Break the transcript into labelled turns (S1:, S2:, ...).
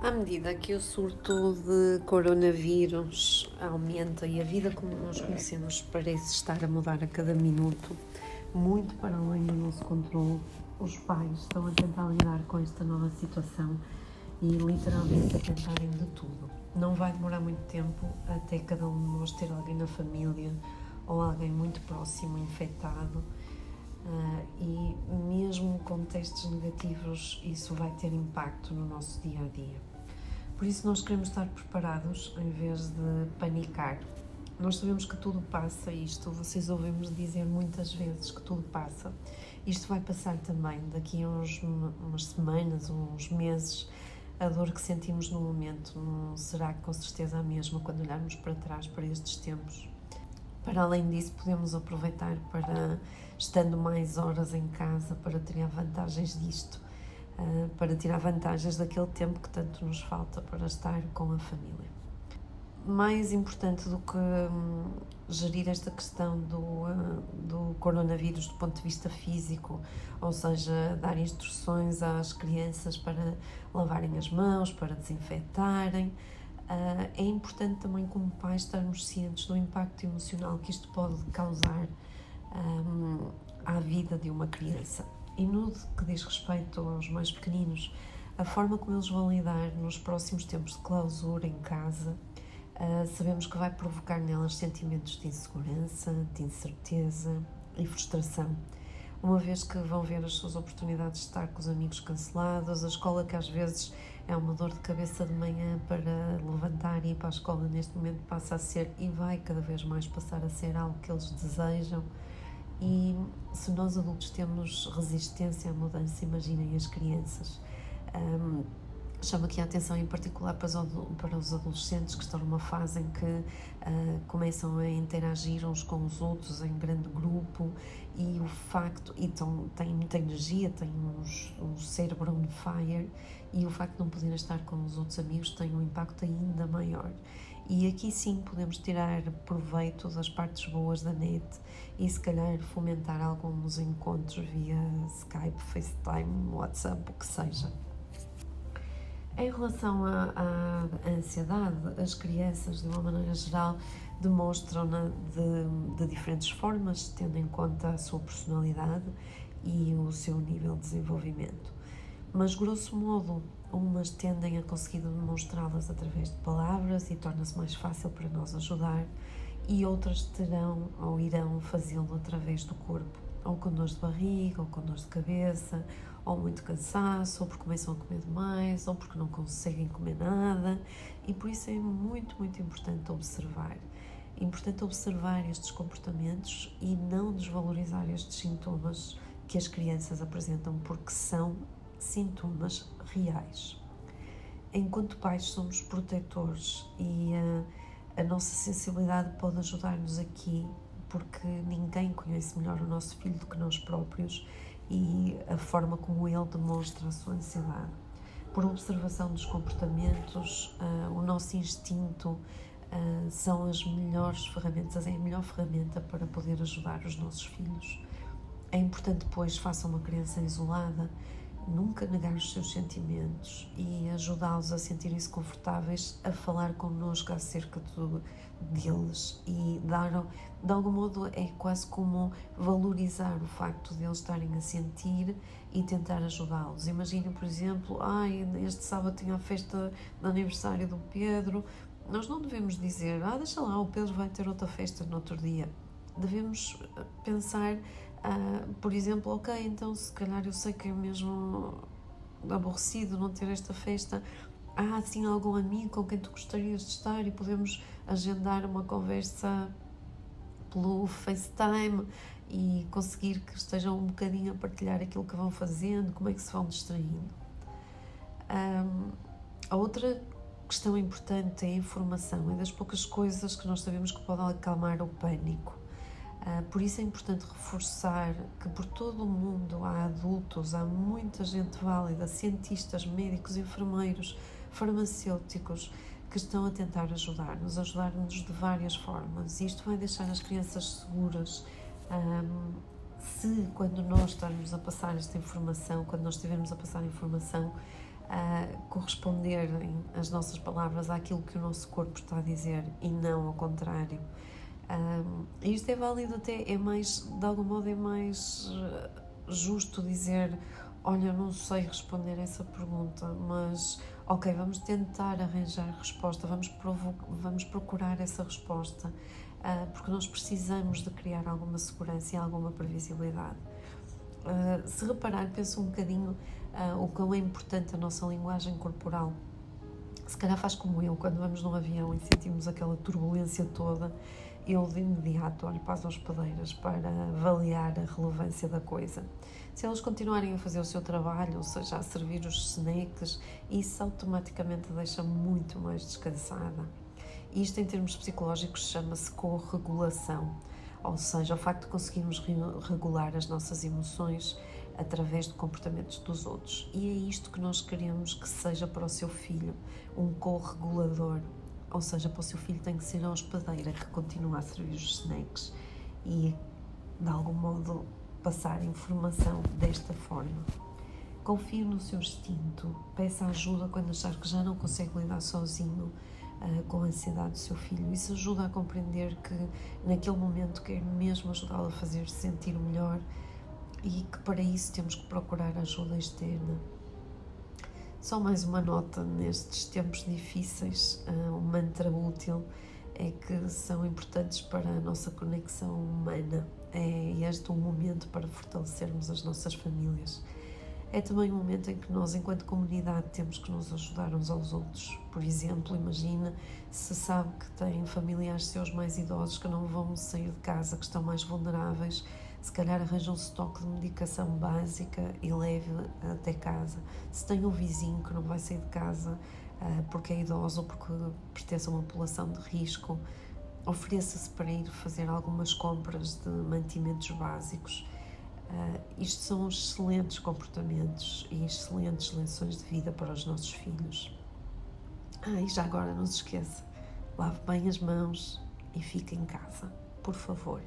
S1: À medida que o surto de coronavírus aumenta e a vida como nós conhecemos parece estar a mudar a cada minuto, muito para além do nosso controle, os pais estão a tentar lidar com esta nova situação e literalmente a tentarem de tudo. Não vai demorar muito tempo até cada um de nós ter alguém na família ou alguém muito próximo infectado Uh, e mesmo com testes negativos, isso vai ter impacto no nosso dia a dia. Por isso, nós queremos estar preparados em vez de panicar. Nós sabemos que tudo passa, isto vocês ouvimos dizer muitas vezes que tudo passa. Isto vai passar também daqui a uns, umas semanas, uns meses. A dor que sentimos no momento não será com certeza a mesma quando olharmos para trás para estes tempos. Para além disso, podemos aproveitar para, estando mais horas em casa, para tirar vantagens disto, uh, para tirar vantagens daquele tempo que tanto nos falta para estar com a família. Mais importante do que um, gerir esta questão do, uh, do coronavírus do ponto de vista físico, ou seja, dar instruções às crianças para lavarem as mãos, para desinfetarem, Uh, é importante também, como pais, estarmos cientes do impacto emocional que isto pode causar um, à vida de uma criança. E no que diz respeito aos mais pequeninos, a forma como eles vão lidar nos próximos tempos de clausura em casa, uh, sabemos que vai provocar nelas sentimentos de insegurança, de incerteza e frustração uma vez que vão ver as suas oportunidades de estar com os amigos canceladas, a escola que às vezes é uma dor de cabeça de manhã para levantar e ir para a escola neste momento passa a ser e vai cada vez mais passar a ser algo que eles desejam. E se nós adultos temos resistência à mudança, imaginem as crianças. Um, chamo aqui a atenção em particular para os, para os adolescentes que estão numa fase em que uh, começam a interagir uns com os outros em grande grupo e o facto, e tão, têm muita energia, têm uns, um cérebro on fire e o facto de não poderem estar com os outros amigos tem um impacto ainda maior. E aqui sim podemos tirar proveito das partes boas da net e se calhar fomentar alguns encontros via Skype, FaceTime, WhatsApp, o que seja. Em relação à, ansiedade, as crianças, de uma maneira geral, demonstram-na de, de, diferentes formas, tendo em conta a sua personalidade e o seu nível de desenvolvimento. Mas, grosso modo, umas tendem a conseguir demonstrá-las através de palavras e torna-se mais fácil para nós ajudar, e outras terão ou irão fazê-lo através do corpo, ou com dor de barriga, ou com dor de cabeça, ou muito cansaço, ou porque começam a comer demais, ou porque não conseguem comer nada, e por isso é muito, muito importante observar. Importante observar estes comportamentos e não desvalorizar estes sintomas que as crianças apresentam, porque são sintomas reais. Enquanto pais, somos protetores e a, a nossa sensibilidade pode ajudar-nos aqui, porque ninguém conhece melhor o nosso filho do que nós próprios e a forma como ele demonstra a sua ansiedade. Por observação dos comportamentos, uh, o nosso instinto uh, são as melhores ferramentas, é a melhor ferramenta para poder ajudar os nossos filhos. É importante, pois, faça uma criança isolada, nunca negar os seus sentimentos e ajudá-los a sentirem-se confortáveis a falar connosco acerca do, deles e dar, de algum modo, é quase como valorizar o facto de eles estarem a sentir e tentar ajudá-los. Imaginem, por exemplo, ai, este sábado tinha a festa de aniversário do Pedro. Nós não devemos dizer, ah, deixa lá, o Pedro vai ter outra festa no outro dia. Devemos pensar Uh, por exemplo, ok, então se calhar eu sei que é mesmo aborrecido não ter esta festa. Há assim algum amigo com quem tu gostarias de estar e podemos agendar uma conversa pelo FaceTime e conseguir que estejam um bocadinho a partilhar aquilo que vão fazendo, como é que se vão distraindo. Um, a outra questão importante é a informação, é das poucas coisas que nós sabemos que podem acalmar o pânico. Ah, por isso é importante reforçar que por todo o mundo há adultos, há muita gente válida, cientistas, médicos, enfermeiros, farmacêuticos que estão a tentar ajudar-nos, ajudar-nos de várias formas. E isto vai deixar as crianças seguras. Um, se quando nós estamos a passar esta informação, quando nós estivermos a passar a informação, corresponderem as nossas palavras àquilo que o nosso corpo está a dizer e não ao contrário. Um, isto é válido até, é mais, de algum modo, é mais justo dizer: Olha, não sei responder essa pergunta, mas ok, vamos tentar arranjar resposta, vamos, vamos procurar essa resposta, uh, porque nós precisamos de criar alguma segurança e alguma previsibilidade. Uh, se reparar, penso um bocadinho uh, o quão é importante a nossa linguagem corporal. Se calhar faz como eu, quando vamos num avião e sentimos aquela turbulência toda eu de imediato olho para as hospedeiras para avaliar a relevância da coisa. Se elas continuarem a fazer o seu trabalho, ou seja, a servir os snacks, isso automaticamente deixa muito mais descansada. Isto, em termos psicológicos, chama-se corregulação, ou seja, o facto de conseguirmos regular as nossas emoções através de comportamentos dos outros. E é isto que nós queremos que seja para o seu filho, um corregulador, ou seja, para o seu filho tem que ser a hospedeira que continua a servir os snacks e, de algum modo, passar informação desta forma. Confie no seu instinto, peça ajuda quando achar que já não consegue lidar sozinho uh, com a ansiedade do seu filho. Isso ajuda a compreender que, naquele momento, quer mesmo ajudá-lo a fazer-se sentir melhor e que, para isso, temos que procurar ajuda externa só mais uma nota nestes tempos difíceis, um mantra útil é que são importantes para a nossa conexão humana. É este um momento para fortalecermos as nossas famílias. É também um momento em que nós, enquanto comunidade, temos que nos ajudar uns aos outros. Por exemplo, imagina se sabe que tem familiares seus mais idosos que não vão sair de casa, que estão mais vulneráveis se calhar arranja um estoque de medicação básica e leve até casa. Se tem um vizinho que não vai sair de casa uh, porque é idoso ou porque pertence a uma população de risco, ofereça-se para ir fazer algumas compras de mantimentos básicos. Uh, isto são excelentes comportamentos e excelentes lições de vida para os nossos filhos. Ah, e já agora não se esqueça, lave bem as mãos e fique em casa, por favor.